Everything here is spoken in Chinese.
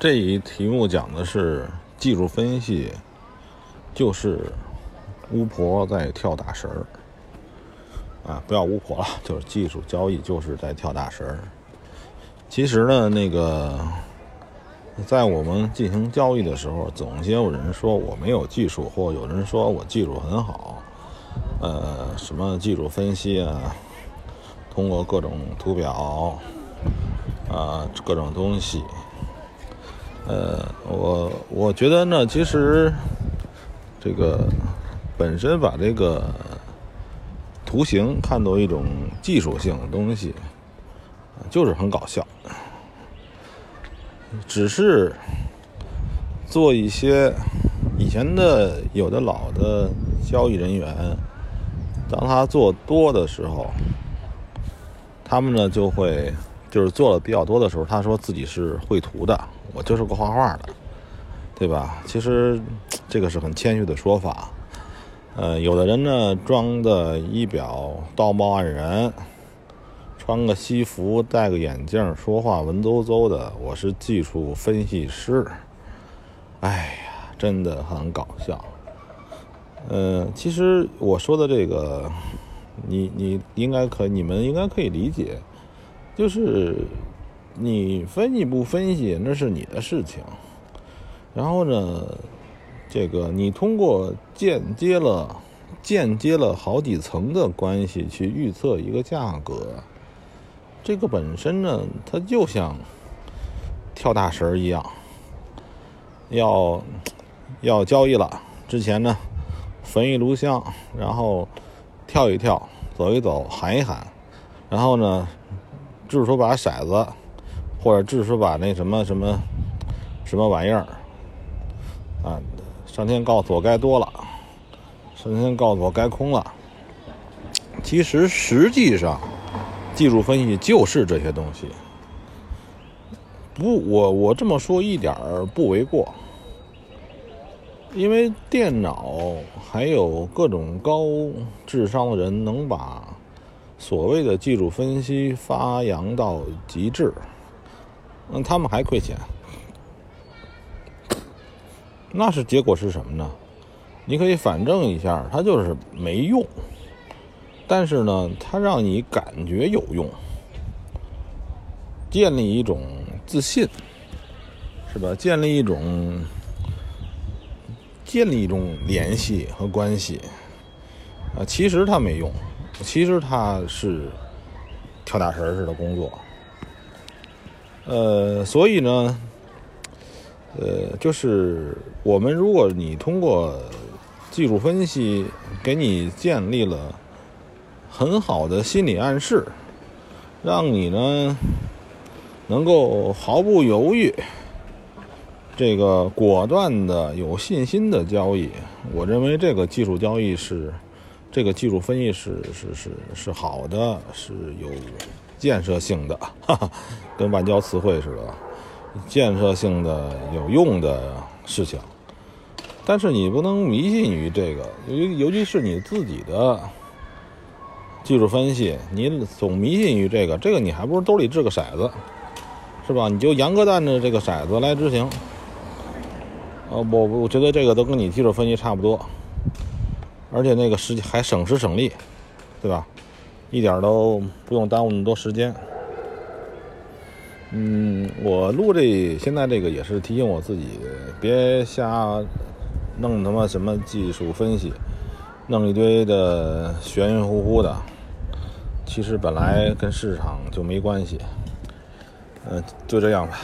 这一题目讲的是技术分析，就是巫婆在跳大神儿啊！不要巫婆了，就是技术交易就是在跳大神儿。其实呢，那个在我们进行交易的时候，总些有人说我没有技术，或有人说我技术很好，呃，什么技术分析啊，通过各种图表啊，各种东西。呃，我我觉得呢，其实这个本身把这个图形看作一种技术性的东西，就是很搞笑。只是做一些以前的有的老的交易人员，当他做多的时候，他们呢就会就是做的比较多的时候，他说自己是绘图的。我就是个画画的，对吧？其实这个是很谦虚的说法。呃，有的人呢装的仪表道貌岸然，穿个西服，戴个眼镜，说话文绉绉的。我是技术分析师。哎呀，真的很搞笑。呃，其实我说的这个，你你应该可，你们应该可以理解，就是。你分析不分析那是你的事情，然后呢，这个你通过间接了、间接了好几层的关系去预测一个价格，这个本身呢，它就像跳大神一样，要要交易了之前呢，焚一炉香，然后跳一跳，走一走，喊一喊，然后呢，就是说把骰子。或者只是把那什么什么什么玩意儿啊，上天告诉我该多了，上天告诉我该空了。其实实际上，技术分析就是这些东西。不，我我这么说一点儿不为过，因为电脑还有各种高智商的人能把所谓的技术分析发扬到极致。嗯，他们还亏钱，那是结果是什么呢？你可以反证一下，它就是没用，但是呢，它让你感觉有用，建立一种自信，是吧？建立一种建立一种联系和关系啊，其实它没用，其实他是跳大神似的工作。呃，所以呢，呃，就是我们如果你通过技术分析给你建立了很好的心理暗示，让你呢能够毫不犹豫、这个果断的、有信心的交易，我认为这个技术交易是这个技术分析是是是是好的，是有。建设性的，哈哈，跟外交词汇似的，建设性的有用的事情。但是你不能迷信于这个，尤尤其是你自己的技术分析，你总迷信于这个，这个你还不如兜里掷个骰子，是吧？你就严格按着这个骰子来执行。呃，我我觉得这个都跟你技术分析差不多，而且那个时还省时省力，对吧？一点都不用耽误那么多时间。嗯，我录这现在这个也是提醒我自己，别瞎弄他妈什么技术分析，弄一堆的玄玄乎乎的，其实本来跟市场就没关系。嗯，就这样吧。